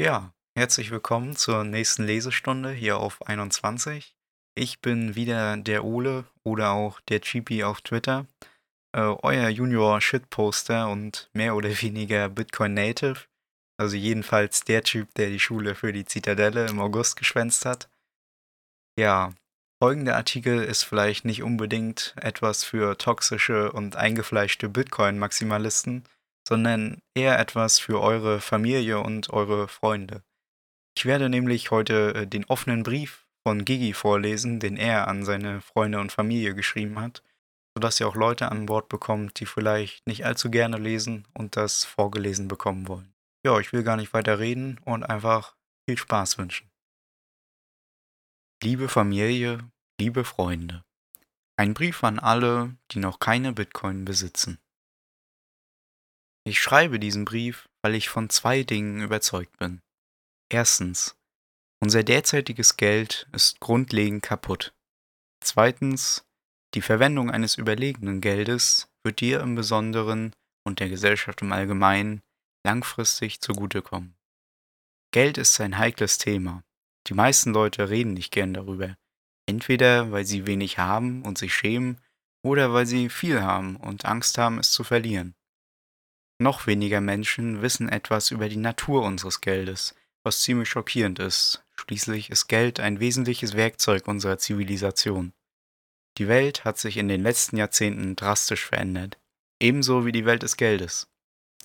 Ja, herzlich willkommen zur nächsten Lesestunde hier auf 21. Ich bin wieder der Ole oder auch der Cheapy auf Twitter, äh, euer Junior Shitposter und mehr oder weniger Bitcoin Native. Also jedenfalls der Typ, der die Schule für die Zitadelle im August geschwänzt hat. Ja, folgender Artikel ist vielleicht nicht unbedingt etwas für toxische und eingefleischte Bitcoin-Maximalisten, sondern eher etwas für eure Familie und eure Freunde. Ich werde nämlich heute äh, den offenen Brief von Gigi vorlesen, den er an seine Freunde und Familie geschrieben hat, sodass ihr auch Leute an Bord bekommt, die vielleicht nicht allzu gerne lesen und das vorgelesen bekommen wollen. Ja, ich will gar nicht weiter reden und einfach viel Spaß wünschen. Liebe Familie, liebe Freunde. Ein Brief an alle, die noch keine Bitcoin besitzen. Ich schreibe diesen Brief, weil ich von zwei Dingen überzeugt bin. Erstens, unser derzeitiges Geld ist grundlegend kaputt. Zweitens, die Verwendung eines überlegenen Geldes wird dir im Besonderen und der Gesellschaft im Allgemeinen langfristig zugutekommen. Geld ist ein heikles Thema. Die meisten Leute reden nicht gern darüber. Entweder weil sie wenig haben und sich schämen, oder weil sie viel haben und Angst haben, es zu verlieren. Noch weniger Menschen wissen etwas über die Natur unseres Geldes, was ziemlich schockierend ist. Schließlich ist Geld ein wesentliches Werkzeug unserer Zivilisation. Die Welt hat sich in den letzten Jahrzehnten drastisch verändert, ebenso wie die Welt des Geldes.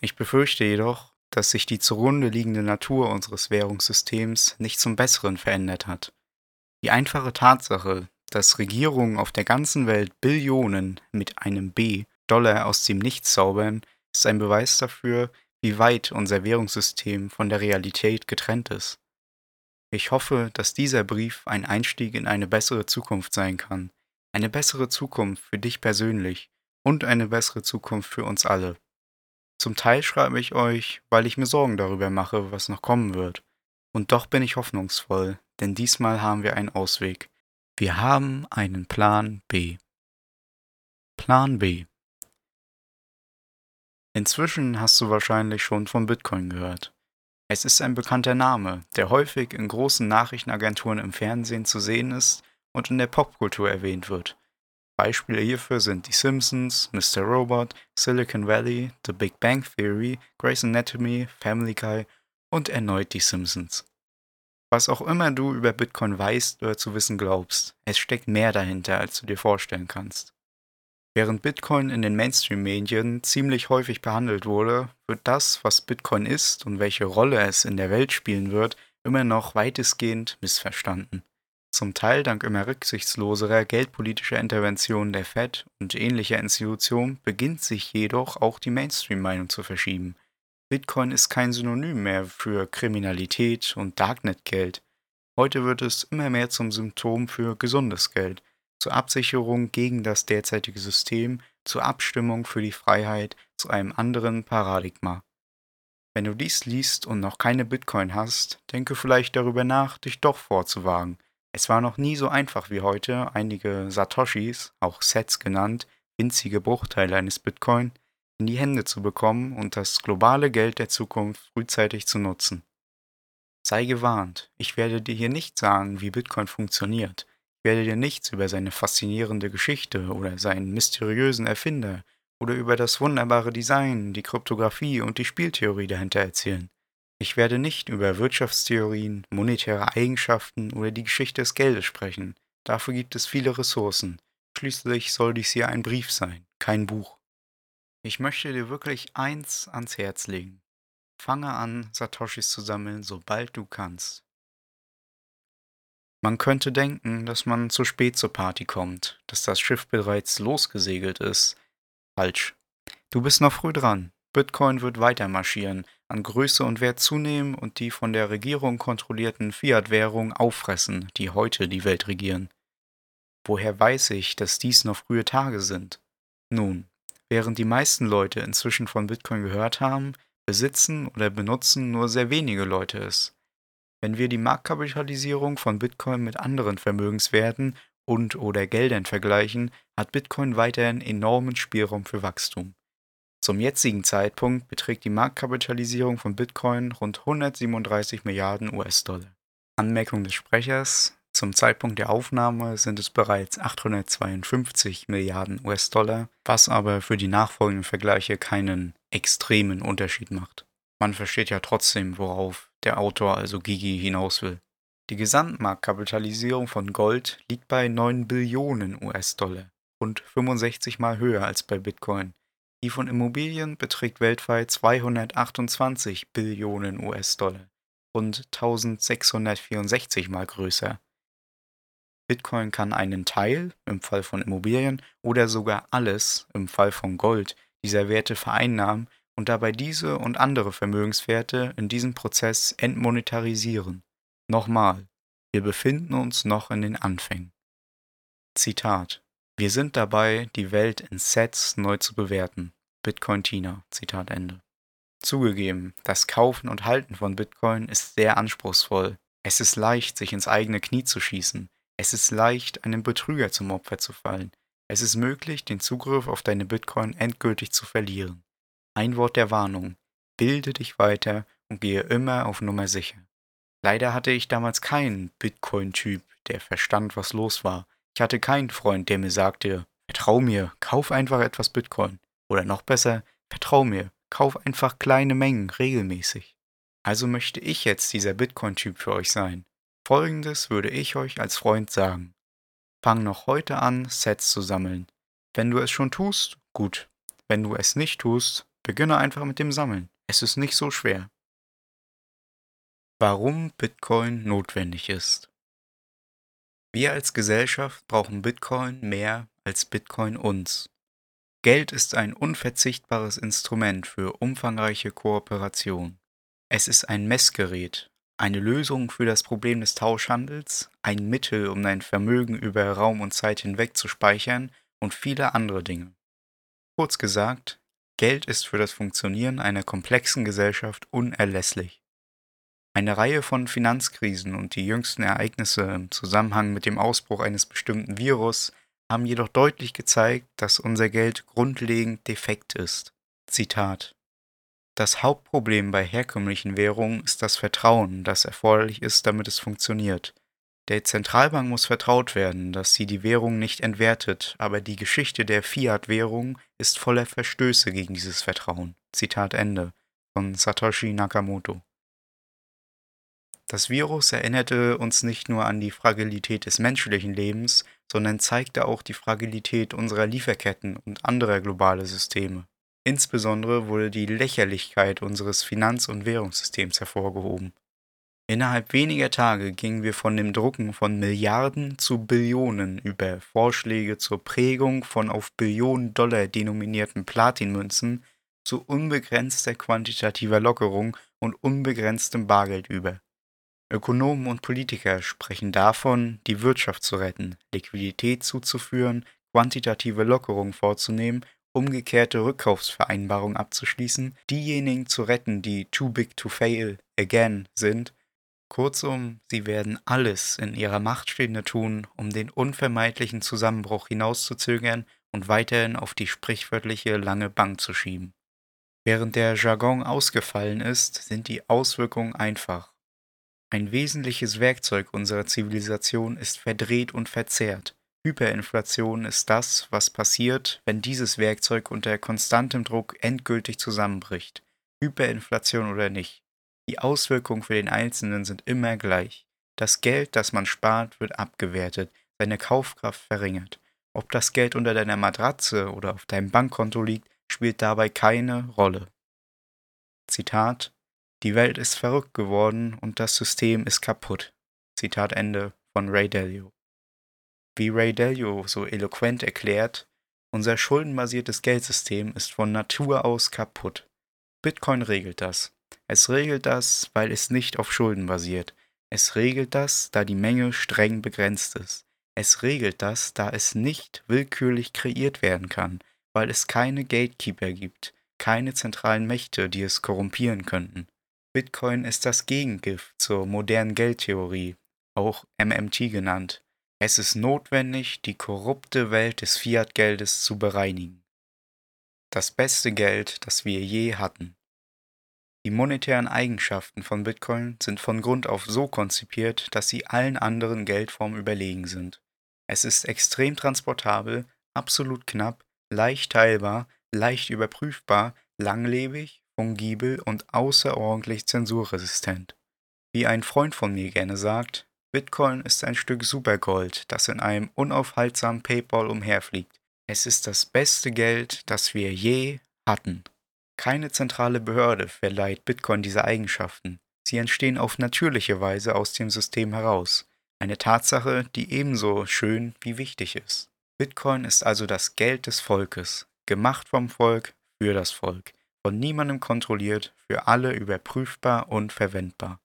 Ich befürchte jedoch, dass sich die zugrunde liegende Natur unseres Währungssystems nicht zum Besseren verändert hat. Die einfache Tatsache, dass Regierungen auf der ganzen Welt Billionen mit einem B Dollar aus dem Nichts zaubern, ist ein Beweis dafür, wie weit unser Währungssystem von der Realität getrennt ist. Ich hoffe, dass dieser Brief ein Einstieg in eine bessere Zukunft sein kann. Eine bessere Zukunft für dich persönlich und eine bessere Zukunft für uns alle. Zum Teil schreibe ich euch, weil ich mir Sorgen darüber mache, was noch kommen wird. Und doch bin ich hoffnungsvoll, denn diesmal haben wir einen Ausweg. Wir haben einen Plan B. Plan B. Inzwischen hast du wahrscheinlich schon von Bitcoin gehört. Es ist ein bekannter Name, der häufig in großen Nachrichtenagenturen im Fernsehen zu sehen ist und in der Popkultur erwähnt wird. Beispiele hierfür sind Die Simpsons, Mr. Robot, Silicon Valley, The Big Bang Theory, Grey's Anatomy, Family Guy und erneut Die Simpsons. Was auch immer du über Bitcoin weißt oder zu wissen glaubst, es steckt mehr dahinter, als du dir vorstellen kannst. Während Bitcoin in den Mainstream-Medien ziemlich häufig behandelt wurde, wird das, was Bitcoin ist und welche Rolle es in der Welt spielen wird, immer noch weitestgehend missverstanden. Zum Teil dank immer rücksichtsloserer geldpolitischer Interventionen der Fed und ähnlicher Institutionen beginnt sich jedoch auch die Mainstream-Meinung zu verschieben. Bitcoin ist kein Synonym mehr für Kriminalität und Darknet-Geld. Heute wird es immer mehr zum Symptom für gesundes Geld – zur Absicherung gegen das derzeitige System, zur Abstimmung für die Freiheit, zu einem anderen Paradigma. Wenn du dies liest und noch keine Bitcoin hast, denke vielleicht darüber nach, dich doch vorzuwagen. Es war noch nie so einfach wie heute, einige Satoshis, auch Sets genannt, winzige Bruchteile eines Bitcoin, in die Hände zu bekommen und das globale Geld der Zukunft frühzeitig zu nutzen. Sei gewarnt, ich werde dir hier nicht sagen, wie Bitcoin funktioniert werde dir nichts über seine faszinierende Geschichte oder seinen mysteriösen Erfinder oder über das wunderbare Design, die Kryptographie und die Spieltheorie dahinter erzählen. Ich werde nicht über Wirtschaftstheorien, monetäre Eigenschaften oder die Geschichte des Geldes sprechen. Dafür gibt es viele Ressourcen. Schließlich soll dies hier ein Brief sein, kein Buch. Ich möchte dir wirklich eins ans Herz legen. Fange an, Satoshis zu sammeln, sobald du kannst. Man könnte denken, dass man zu spät zur Party kommt, dass das Schiff bereits losgesegelt ist. Falsch. Du bist noch früh dran. Bitcoin wird weiter marschieren, an Größe und Wert zunehmen und die von der Regierung kontrollierten Fiat-Währungen auffressen, die heute die Welt regieren. Woher weiß ich, dass dies noch frühe Tage sind? Nun, während die meisten Leute inzwischen von Bitcoin gehört haben, besitzen oder benutzen nur sehr wenige Leute es. Wenn wir die Marktkapitalisierung von Bitcoin mit anderen Vermögenswerten und/oder Geldern vergleichen, hat Bitcoin weiterhin enormen Spielraum für Wachstum. Zum jetzigen Zeitpunkt beträgt die Marktkapitalisierung von Bitcoin rund 137 Milliarden US-Dollar. Anmerkung des Sprechers: Zum Zeitpunkt der Aufnahme sind es bereits 852 Milliarden US-Dollar, was aber für die nachfolgenden Vergleiche keinen extremen Unterschied macht. Man versteht ja trotzdem, worauf der Autor, also Gigi, hinaus will. Die Gesamtmarktkapitalisierung von Gold liegt bei 9 Billionen US-Dollar, rund 65 mal höher als bei Bitcoin. Die von Immobilien beträgt weltweit 228 Billionen US-Dollar, rund 1664 mal größer. Bitcoin kann einen Teil, im Fall von Immobilien, oder sogar alles, im Fall von Gold, dieser Werte vereinnahmen und dabei diese und andere Vermögenswerte in diesem Prozess entmonetarisieren. Nochmal, wir befinden uns noch in den Anfängen. Zitat wir sind dabei, die Welt in Sets neu zu bewerten. Bitcoin Tina. Zitat Ende. Zugegeben, das Kaufen und Halten von Bitcoin ist sehr anspruchsvoll. Es ist leicht, sich ins eigene Knie zu schießen. Es ist leicht, einem Betrüger zum Opfer zu fallen. Es ist möglich, den Zugriff auf deine Bitcoin endgültig zu verlieren. Ein Wort der Warnung. Bilde dich weiter und gehe immer auf Nummer sicher. Leider hatte ich damals keinen Bitcoin-Typ, der verstand, was los war ich hatte keinen Freund, der mir sagte, vertrau mir, kauf einfach etwas Bitcoin. Oder noch besser, vertrau mir, kauf einfach kleine Mengen regelmäßig. Also möchte ich jetzt dieser Bitcoin-Typ für euch sein. Folgendes würde ich euch als Freund sagen. Fang noch heute an, Sets zu sammeln. Wenn du es schon tust, gut. Wenn du es nicht tust, beginne einfach mit dem Sammeln. Es ist nicht so schwer. Warum Bitcoin notwendig ist. Wir als Gesellschaft brauchen Bitcoin mehr als Bitcoin uns. Geld ist ein unverzichtbares Instrument für umfangreiche Kooperation. Es ist ein Messgerät, eine Lösung für das Problem des Tauschhandels, ein Mittel, um dein Vermögen über Raum und Zeit hinweg zu speichern und viele andere Dinge. Kurz gesagt, Geld ist für das Funktionieren einer komplexen Gesellschaft unerlässlich. Eine Reihe von Finanzkrisen und die jüngsten Ereignisse im Zusammenhang mit dem Ausbruch eines bestimmten Virus haben jedoch deutlich gezeigt, dass unser Geld grundlegend defekt ist. Zitat Das Hauptproblem bei herkömmlichen Währungen ist das Vertrauen, das erforderlich ist, damit es funktioniert. Der Zentralbank muss vertraut werden, dass sie die Währung nicht entwertet, aber die Geschichte der Fiat-Währung ist voller Verstöße gegen dieses Vertrauen. Zitat Ende von Satoshi Nakamoto. Das Virus erinnerte uns nicht nur an die Fragilität des menschlichen Lebens, sondern zeigte auch die Fragilität unserer Lieferketten und anderer globaler Systeme. Insbesondere wurde die Lächerlichkeit unseres Finanz- und Währungssystems hervorgehoben. Innerhalb weniger Tage gingen wir von dem Drucken von Milliarden zu Billionen über Vorschläge zur Prägung von auf Billionen Dollar denominierten Platinmünzen zu unbegrenzter quantitativer Lockerung und unbegrenztem Bargeld über. Ökonomen und Politiker sprechen davon, die Wirtschaft zu retten, Liquidität zuzuführen, quantitative Lockerungen vorzunehmen, umgekehrte Rückkaufsvereinbarungen abzuschließen, diejenigen zu retten, die too big to fail again sind. Kurzum, sie werden alles in ihrer Macht Stehende tun, um den unvermeidlichen Zusammenbruch hinauszuzögern und weiterhin auf die sprichwörtliche lange Bank zu schieben. Während der Jargon ausgefallen ist, sind die Auswirkungen einfach. Ein wesentliches Werkzeug unserer Zivilisation ist verdreht und verzerrt. Hyperinflation ist das, was passiert, wenn dieses Werkzeug unter konstantem Druck endgültig zusammenbricht. Hyperinflation oder nicht. Die Auswirkungen für den Einzelnen sind immer gleich. Das Geld, das man spart, wird abgewertet, seine Kaufkraft verringert. Ob das Geld unter deiner Matratze oder auf deinem Bankkonto liegt, spielt dabei keine Rolle. Zitat die Welt ist verrückt geworden und das System ist kaputt. Zitat Ende von Ray Dalio. Wie Ray Dalio so eloquent erklärt, unser schuldenbasiertes Geldsystem ist von Natur aus kaputt. Bitcoin regelt das. Es regelt das, weil es nicht auf Schulden basiert. Es regelt das, da die Menge streng begrenzt ist. Es regelt das, da es nicht willkürlich kreiert werden kann, weil es keine Gatekeeper gibt, keine zentralen Mächte, die es korrumpieren könnten. Bitcoin ist das Gegengift zur modernen Geldtheorie, auch MMT genannt. Es ist notwendig, die korrupte Welt des Fiat-Geldes zu bereinigen. das beste Geld, das wir je hatten. Die monetären Eigenschaften von Bitcoin sind von Grund auf so konzipiert, dass sie allen anderen Geldformen überlegen sind. Es ist extrem transportabel, absolut knapp, leicht teilbar, leicht überprüfbar, langlebig, fungibel und außerordentlich zensurresistent. Wie ein Freund von mir gerne sagt, Bitcoin ist ein Stück Supergold, das in einem unaufhaltsamen PayPal umherfliegt. Es ist das beste Geld, das wir je hatten. Keine zentrale Behörde verleiht Bitcoin diese Eigenschaften. Sie entstehen auf natürliche Weise aus dem System heraus. Eine Tatsache, die ebenso schön wie wichtig ist. Bitcoin ist also das Geld des Volkes, gemacht vom Volk für das Volk, von niemandem kontrolliert, für alle überprüfbar und verwendbar.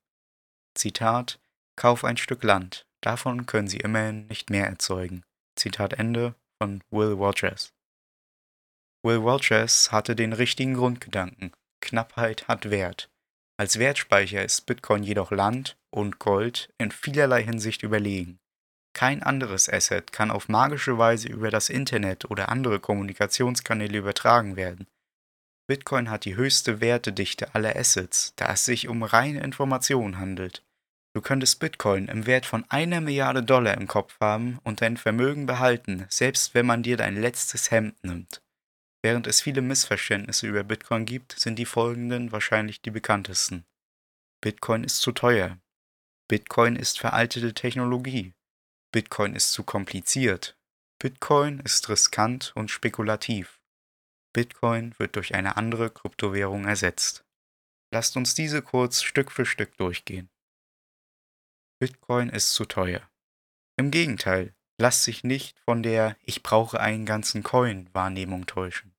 Zitat: Kauf ein Stück Land, davon können Sie immerhin nicht mehr erzeugen. Zitat Ende von Will Rogers. Will Rogers hatte den richtigen Grundgedanken. Knappheit hat Wert. Als Wertspeicher ist Bitcoin jedoch Land und Gold in vielerlei Hinsicht überlegen. Kein anderes Asset kann auf magische Weise über das Internet oder andere Kommunikationskanäle übertragen werden. Bitcoin hat die höchste Wertedichte aller Assets, da es sich um reine Informationen handelt. Du könntest Bitcoin im Wert von einer Milliarde Dollar im Kopf haben und dein Vermögen behalten, selbst wenn man dir dein letztes Hemd nimmt. Während es viele Missverständnisse über Bitcoin gibt, sind die folgenden wahrscheinlich die bekanntesten. Bitcoin ist zu teuer. Bitcoin ist veraltete Technologie. Bitcoin ist zu kompliziert. Bitcoin ist riskant und spekulativ. Bitcoin wird durch eine andere Kryptowährung ersetzt. Lasst uns diese kurz Stück für Stück durchgehen. Bitcoin ist zu teuer. Im Gegenteil, Lass sich nicht von der Ich brauche einen ganzen Coin Wahrnehmung täuschen.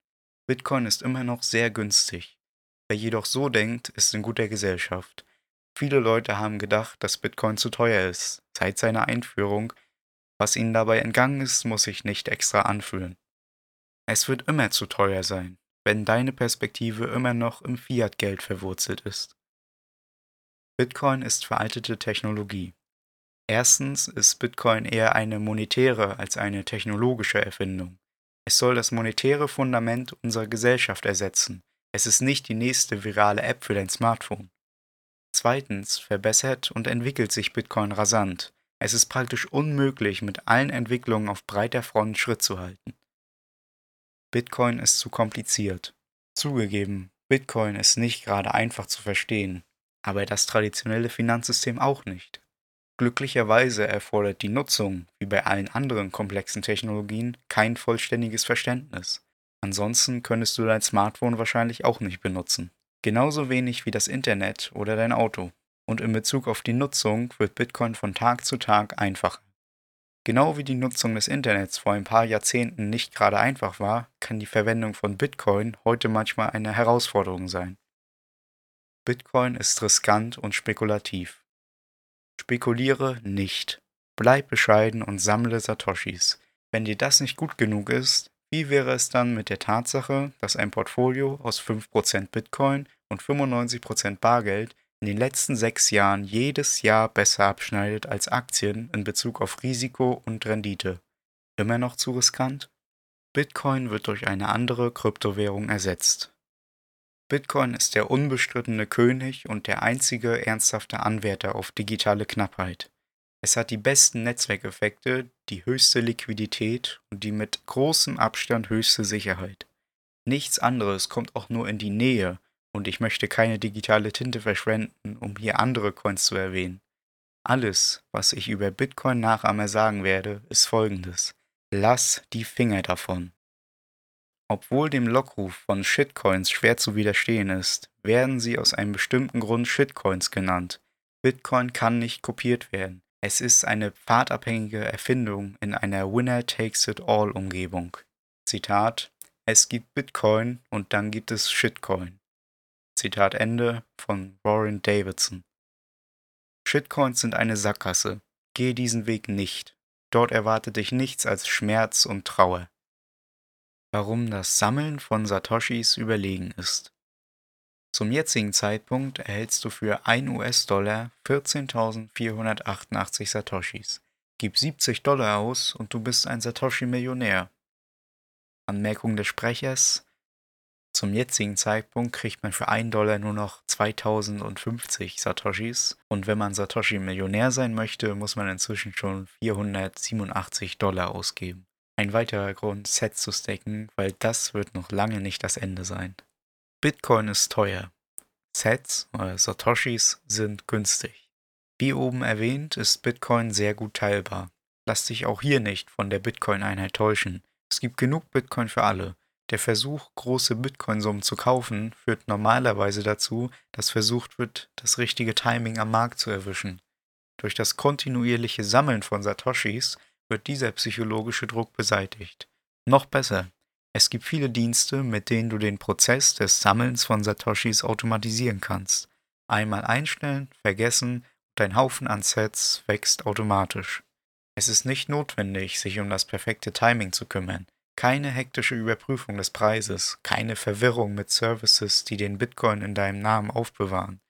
Bitcoin ist immer noch sehr günstig. Wer jedoch so denkt, ist in guter Gesellschaft. Viele Leute haben gedacht, dass Bitcoin zu teuer ist, seit seiner Einführung. Was ihnen dabei entgangen ist, muss ich nicht extra anführen. Es wird immer zu teuer sein, wenn deine Perspektive immer noch im Fiat-Geld verwurzelt ist. Bitcoin ist veraltete Technologie. Erstens ist Bitcoin eher eine monetäre als eine technologische Erfindung. Es soll das monetäre Fundament unserer Gesellschaft ersetzen. Es ist nicht die nächste virale App für dein Smartphone. Zweitens verbessert und entwickelt sich Bitcoin rasant. Es ist praktisch unmöglich, mit allen Entwicklungen auf breiter Front Schritt zu halten. Bitcoin ist zu kompliziert. Zugegeben, Bitcoin ist nicht gerade einfach zu verstehen, aber das traditionelle Finanzsystem auch nicht. Glücklicherweise erfordert die Nutzung, wie bei allen anderen komplexen Technologien, kein vollständiges Verständnis. Ansonsten könntest du dein Smartphone wahrscheinlich auch nicht benutzen. Genauso wenig wie das Internet oder dein Auto. Und in Bezug auf die Nutzung wird Bitcoin von Tag zu Tag einfacher. Genau wie die Nutzung des Internets vor ein paar Jahrzehnten nicht gerade einfach war, kann die Verwendung von Bitcoin heute manchmal eine Herausforderung sein. Bitcoin ist riskant und spekulativ. Spekuliere nicht. Bleib bescheiden und sammle Satoshis. Wenn dir das nicht gut genug ist, wie wäre es dann mit der Tatsache, dass ein Portfolio aus 5% Bitcoin und 95% Bargeld in den letzten sechs Jahren jedes Jahr besser abschneidet als Aktien in Bezug auf Risiko und Rendite? Immer noch zu riskant? Bitcoin wird durch eine andere Kryptowährung ersetzt. Bitcoin ist der unbestrittene König und der einzige ernsthafte Anwärter auf digitale Knappheit. Es hat die besten Netzwerkeffekte, die höchste Liquidität und die mit großem Abstand höchste Sicherheit. Nichts anderes kommt auch nur in die Nähe, und ich möchte keine digitale Tinte verschwenden, um hier andere Coins zu erwähnen. Alles, was ich über Bitcoin Nachahmer sagen werde, ist folgendes. Lass die Finger davon. Obwohl dem Lockruf von Shitcoins schwer zu widerstehen ist, werden sie aus einem bestimmten Grund Shitcoins genannt. Bitcoin kann nicht kopiert werden. Es ist eine pfadabhängige Erfindung in einer Winner-takes-it-all-Umgebung. Zitat: Es gibt Bitcoin und dann gibt es Shitcoin. Zitat Ende von Warren Davidson. Shitcoins sind eine Sackgasse. Gehe diesen Weg nicht. Dort erwartet dich nichts als Schmerz und Trauer warum das Sammeln von Satoshis überlegen ist. Zum jetzigen Zeitpunkt erhältst du für 1 US-Dollar 14.488 Satoshis. Gib 70 Dollar aus und du bist ein Satoshi-Millionär. Anmerkung des Sprechers. Zum jetzigen Zeitpunkt kriegt man für 1 Dollar nur noch 2050 Satoshis und wenn man Satoshi-Millionär sein möchte, muss man inzwischen schon 487 Dollar ausgeben. Ein weiterer Grund, Sets zu stacken, weil das wird noch lange nicht das Ende sein. Bitcoin ist teuer. Sets oder Satoshis sind günstig. Wie oben erwähnt, ist Bitcoin sehr gut teilbar. Lass dich auch hier nicht von der Bitcoin-Einheit täuschen. Es gibt genug Bitcoin für alle. Der Versuch, große Bitcoin-Summen zu kaufen, führt normalerweise dazu, dass versucht wird, das richtige Timing am Markt zu erwischen. Durch das kontinuierliche Sammeln von Satoshis wird dieser psychologische Druck beseitigt. Noch besser, es gibt viele Dienste, mit denen du den Prozess des Sammelns von Satoshis automatisieren kannst. Einmal einstellen, vergessen, dein Haufen an Sets wächst automatisch. Es ist nicht notwendig, sich um das perfekte Timing zu kümmern. Keine hektische Überprüfung des Preises, keine Verwirrung mit Services, die den Bitcoin in deinem Namen aufbewahren.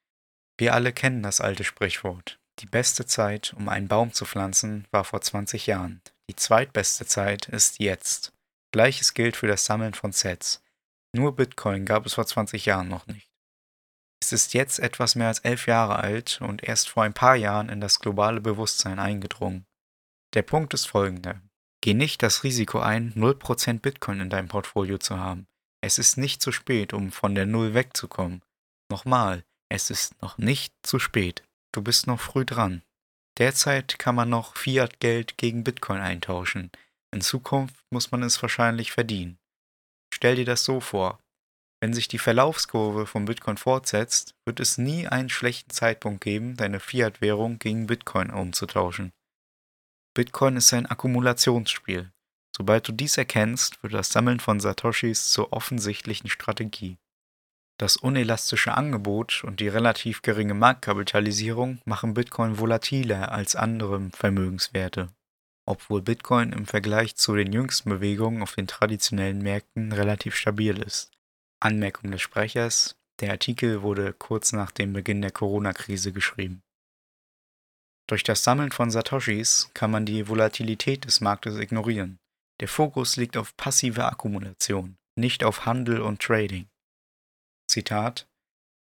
Wir alle kennen das alte Sprichwort. Die beste Zeit, um einen Baum zu pflanzen, war vor 20 Jahren. Die zweitbeste Zeit ist jetzt. Gleiches gilt für das Sammeln von Sets. Nur Bitcoin gab es vor 20 Jahren noch nicht. Es ist jetzt etwas mehr als elf Jahre alt und erst vor ein paar Jahren in das globale Bewusstsein eingedrungen. Der Punkt ist folgender. Geh nicht das Risiko ein, 0% Bitcoin in deinem Portfolio zu haben. Es ist nicht zu spät, um von der Null wegzukommen. Nochmal, es ist noch nicht zu spät. Du bist noch früh dran. Derzeit kann man noch Fiat-Geld gegen Bitcoin eintauschen. In Zukunft muss man es wahrscheinlich verdienen. Stell dir das so vor. Wenn sich die Verlaufskurve von Bitcoin fortsetzt, wird es nie einen schlechten Zeitpunkt geben, deine Fiat-Währung gegen Bitcoin umzutauschen. Bitcoin ist ein Akkumulationsspiel. Sobald du dies erkennst, wird das Sammeln von Satoshis zur offensichtlichen Strategie. Das unelastische Angebot und die relativ geringe Marktkapitalisierung machen Bitcoin volatiler als andere Vermögenswerte, obwohl Bitcoin im Vergleich zu den jüngsten Bewegungen auf den traditionellen Märkten relativ stabil ist. Anmerkung des Sprechers, der Artikel wurde kurz nach dem Beginn der Corona-Krise geschrieben. Durch das Sammeln von Satoshis kann man die Volatilität des Marktes ignorieren. Der Fokus liegt auf passive Akkumulation, nicht auf Handel und Trading. Zitat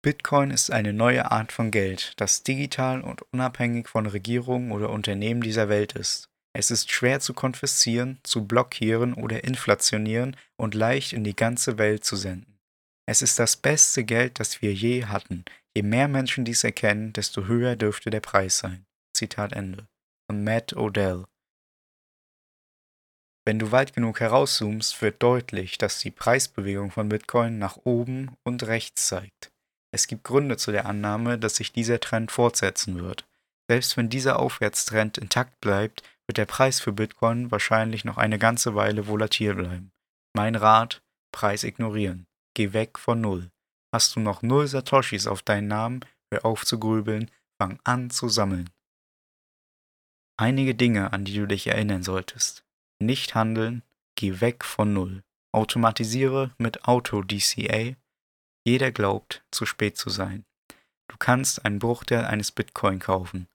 Bitcoin ist eine neue Art von Geld, das digital und unabhängig von Regierungen oder Unternehmen dieser Welt ist. Es ist schwer zu konfiszieren, zu blockieren oder inflationieren und leicht in die ganze Welt zu senden. Es ist das beste Geld, das wir je hatten. Je mehr Menschen dies erkennen, desto höher dürfte der Preis sein. Zitat Ende. Von Matt Odell. Wenn du weit genug herauszoomst, wird deutlich, dass die Preisbewegung von Bitcoin nach oben und rechts zeigt. Es gibt Gründe zu der Annahme, dass sich dieser Trend fortsetzen wird. Selbst wenn dieser Aufwärtstrend intakt bleibt, wird der Preis für Bitcoin wahrscheinlich noch eine ganze Weile volatil bleiben. Mein Rat, Preis ignorieren. Geh weg von Null. Hast du noch null Satoshis auf deinen Namen, hör auf zu grübeln, fang an zu sammeln. Einige Dinge, an die du dich erinnern solltest. Nicht handeln, geh weg von Null. Automatisiere mit Auto-DCA. Jeder glaubt, zu spät zu sein. Du kannst einen Bruchteil eines Bitcoin kaufen.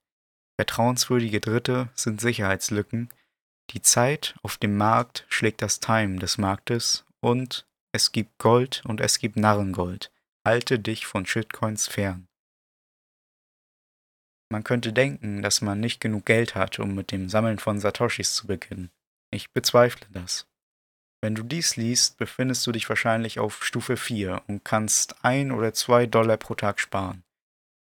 Vertrauenswürdige Dritte sind Sicherheitslücken. Die Zeit auf dem Markt schlägt das Time des Marktes und es gibt Gold und es gibt Narrengold. Halte dich von Shitcoins fern. Man könnte denken, dass man nicht genug Geld hat, um mit dem Sammeln von Satoshis zu beginnen. Ich bezweifle das. Wenn du dies liest, befindest du dich wahrscheinlich auf Stufe 4 und kannst ein oder zwei Dollar pro Tag sparen.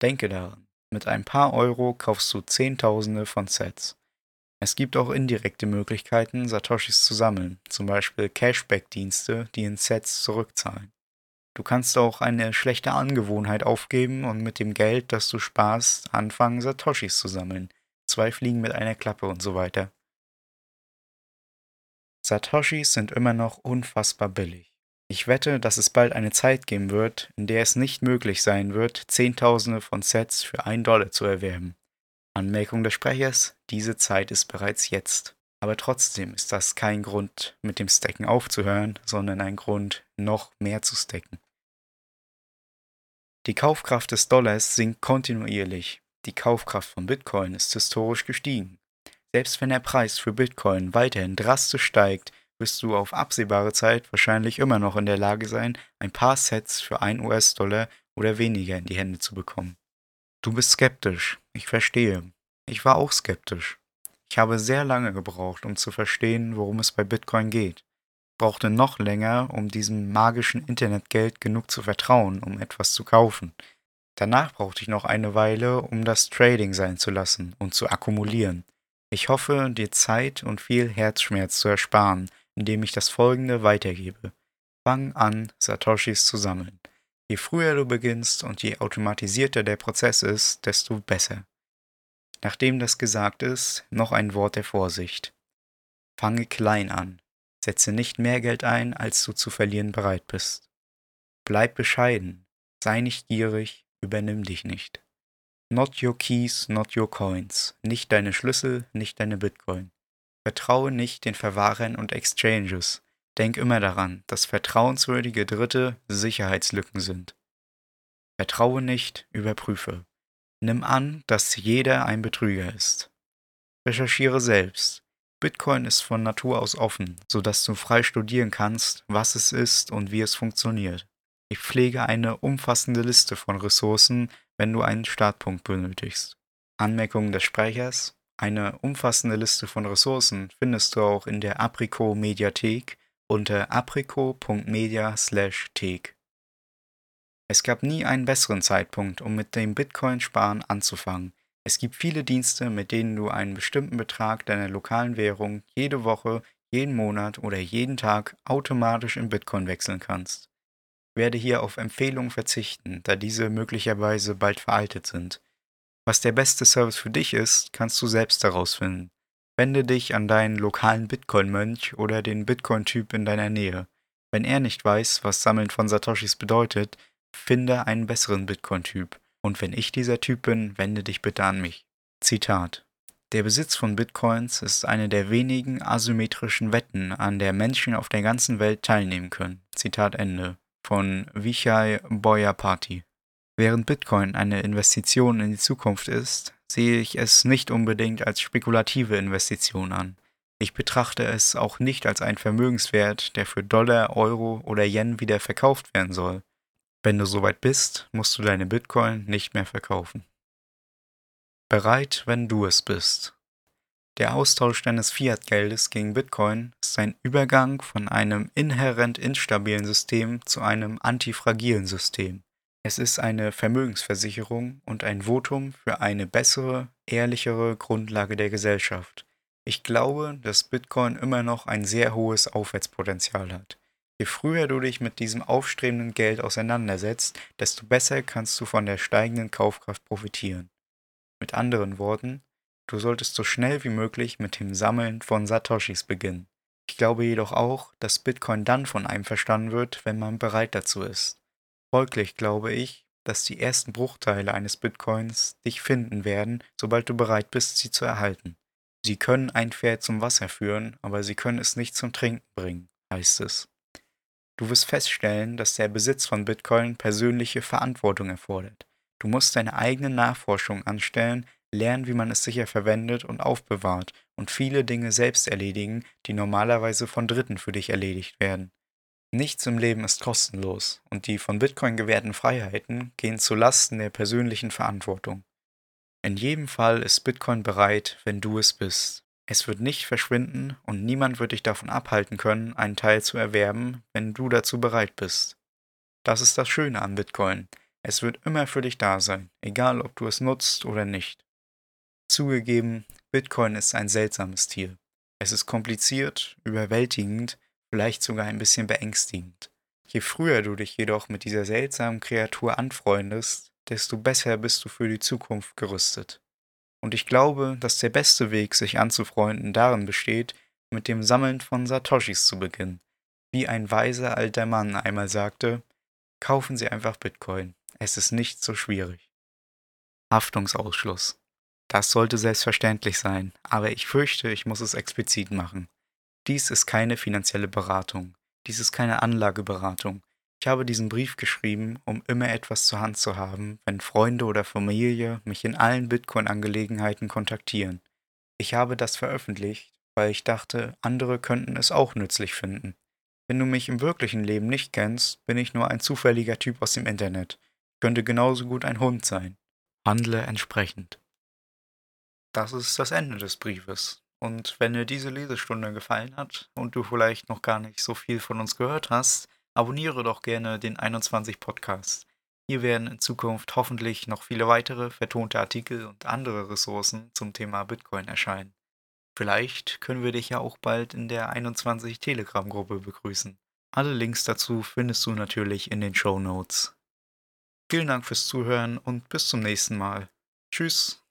Denke daran, mit ein paar Euro kaufst du Zehntausende von Sets. Es gibt auch indirekte Möglichkeiten, Satoshis zu sammeln, zum Beispiel Cashback-Dienste, die in Sets zurückzahlen. Du kannst auch eine schlechte Angewohnheit aufgeben und mit dem Geld, das du sparst, anfangen, Satoshis zu sammeln. Zwei Fliegen mit einer Klappe und so weiter. Satoshis sind immer noch unfassbar billig. Ich wette, dass es bald eine Zeit geben wird, in der es nicht möglich sein wird, Zehntausende von Sets für einen Dollar zu erwerben. Anmerkung des Sprechers, diese Zeit ist bereits jetzt. Aber trotzdem ist das kein Grund, mit dem Stacken aufzuhören, sondern ein Grund, noch mehr zu stacken. Die Kaufkraft des Dollars sinkt kontinuierlich. Die Kaufkraft von Bitcoin ist historisch gestiegen. Selbst wenn der Preis für Bitcoin weiterhin drastisch steigt, wirst du auf absehbare Zeit wahrscheinlich immer noch in der Lage sein, ein paar Sets für 1 US-Dollar oder weniger in die Hände zu bekommen. Du bist skeptisch, ich verstehe. Ich war auch skeptisch. Ich habe sehr lange gebraucht, um zu verstehen, worum es bei Bitcoin geht. Brauchte noch länger, um diesem magischen Internetgeld genug zu vertrauen, um etwas zu kaufen. Danach brauchte ich noch eine Weile, um das Trading sein zu lassen und zu akkumulieren. Ich hoffe, dir Zeit und viel Herzschmerz zu ersparen, indem ich das folgende weitergebe. Fang an, Satoshis zu sammeln. Je früher du beginnst und je automatisierter der Prozess ist, desto besser. Nachdem das gesagt ist, noch ein Wort der Vorsicht. Fange klein an. Setze nicht mehr Geld ein, als du zu verlieren bereit bist. Bleib bescheiden. Sei nicht gierig, übernimm dich nicht. Not your keys, not your coins. Nicht deine Schlüssel, nicht deine Bitcoin. Vertraue nicht den Verwahrern und Exchanges. Denk immer daran, dass vertrauenswürdige Dritte Sicherheitslücken sind. Vertraue nicht, überprüfe. Nimm an, dass jeder ein Betrüger ist. Recherchiere selbst. Bitcoin ist von Natur aus offen, sodass du frei studieren kannst, was es ist und wie es funktioniert. Ich pflege eine umfassende Liste von Ressourcen, wenn du einen Startpunkt benötigst. Anmerkungen des Sprechers eine umfassende Liste von Ressourcen findest du auch in der Apriko Mediathek unter apriko.media/thek. Es gab nie einen besseren Zeitpunkt, um mit dem Bitcoin-Sparen anzufangen. Es gibt viele Dienste, mit denen du einen bestimmten Betrag deiner lokalen Währung jede Woche, jeden Monat oder jeden Tag automatisch in Bitcoin wechseln kannst. Werde hier auf Empfehlungen verzichten, da diese möglicherweise bald veraltet sind. Was der beste Service für dich ist, kannst du selbst herausfinden. Wende dich an deinen lokalen Bitcoin-Mönch oder den Bitcoin-Typ in deiner Nähe. Wenn er nicht weiß, was Sammeln von Satoshis bedeutet, finde einen besseren Bitcoin-Typ. Und wenn ich dieser Typ bin, wende dich bitte an mich. Zitat. Der Besitz von Bitcoins ist eine der wenigen asymmetrischen Wetten, an der Menschen auf der ganzen Welt teilnehmen können. Zitat Ende. Von Vichai Boyapati. Während Bitcoin eine Investition in die Zukunft ist, sehe ich es nicht unbedingt als spekulative Investition an. Ich betrachte es auch nicht als einen Vermögenswert, der für Dollar, Euro oder Yen wieder verkauft werden soll. Wenn du soweit bist, musst du deine Bitcoin nicht mehr verkaufen. Bereit, wenn du es bist. Der Austausch deines Fiat-Geldes gegen Bitcoin ist ein Übergang von einem inhärent instabilen System zu einem antifragilen System. Es ist eine Vermögensversicherung und ein Votum für eine bessere, ehrlichere Grundlage der Gesellschaft. Ich glaube, dass Bitcoin immer noch ein sehr hohes Aufwärtspotenzial hat. Je früher du dich mit diesem aufstrebenden Geld auseinandersetzt, desto besser kannst du von der steigenden Kaufkraft profitieren. Mit anderen Worten, du solltest so schnell wie möglich mit dem Sammeln von Satoshis beginnen. Ich glaube jedoch auch, dass Bitcoin dann von einem verstanden wird, wenn man bereit dazu ist. Folglich glaube ich, dass die ersten Bruchteile eines Bitcoins dich finden werden, sobald du bereit bist, sie zu erhalten. Sie können ein Pferd zum Wasser führen, aber sie können es nicht zum Trinken bringen, heißt es. Du wirst feststellen, dass der Besitz von Bitcoin persönliche Verantwortung erfordert. Du musst deine eigene Nachforschung anstellen, lernen, wie man es sicher verwendet und aufbewahrt und viele Dinge selbst erledigen, die normalerweise von Dritten für dich erledigt werden. Nichts im Leben ist kostenlos und die von Bitcoin gewährten Freiheiten gehen zu Lasten der persönlichen Verantwortung. In jedem Fall ist Bitcoin bereit, wenn du es bist. Es wird nicht verschwinden und niemand wird dich davon abhalten können, einen Teil zu erwerben, wenn du dazu bereit bist. Das ist das Schöne an Bitcoin. Es wird immer für dich da sein, egal ob du es nutzt oder nicht. Zugegeben, Bitcoin ist ein seltsames Tier. Es ist kompliziert, überwältigend vielleicht sogar ein bisschen beängstigend. Je früher du dich jedoch mit dieser seltsamen Kreatur anfreundest, desto besser bist du für die Zukunft gerüstet. Und ich glaube, dass der beste Weg, sich anzufreunden, darin besteht, mit dem Sammeln von Satoshis zu beginnen. Wie ein weiser alter Mann einmal sagte, kaufen Sie einfach Bitcoin, es ist nicht so schwierig. Haftungsausschluss. Das sollte selbstverständlich sein, aber ich fürchte, ich muss es explizit machen. Dies ist keine finanzielle Beratung. Dies ist keine Anlageberatung. Ich habe diesen Brief geschrieben, um immer etwas zur Hand zu haben, wenn Freunde oder Familie mich in allen Bitcoin-Angelegenheiten kontaktieren. Ich habe das veröffentlicht, weil ich dachte, andere könnten es auch nützlich finden. Wenn du mich im wirklichen Leben nicht kennst, bin ich nur ein zufälliger Typ aus dem Internet. Ich könnte genauso gut ein Hund sein. Handle entsprechend. Das ist das Ende des Briefes. Und wenn dir diese Lesestunde gefallen hat und du vielleicht noch gar nicht so viel von uns gehört hast, abonniere doch gerne den 21 Podcast. Hier werden in Zukunft hoffentlich noch viele weitere vertonte Artikel und andere Ressourcen zum Thema Bitcoin erscheinen. Vielleicht können wir dich ja auch bald in der 21 Telegram-Gruppe begrüßen. Alle Links dazu findest du natürlich in den Show Notes. Vielen Dank fürs Zuhören und bis zum nächsten Mal. Tschüss.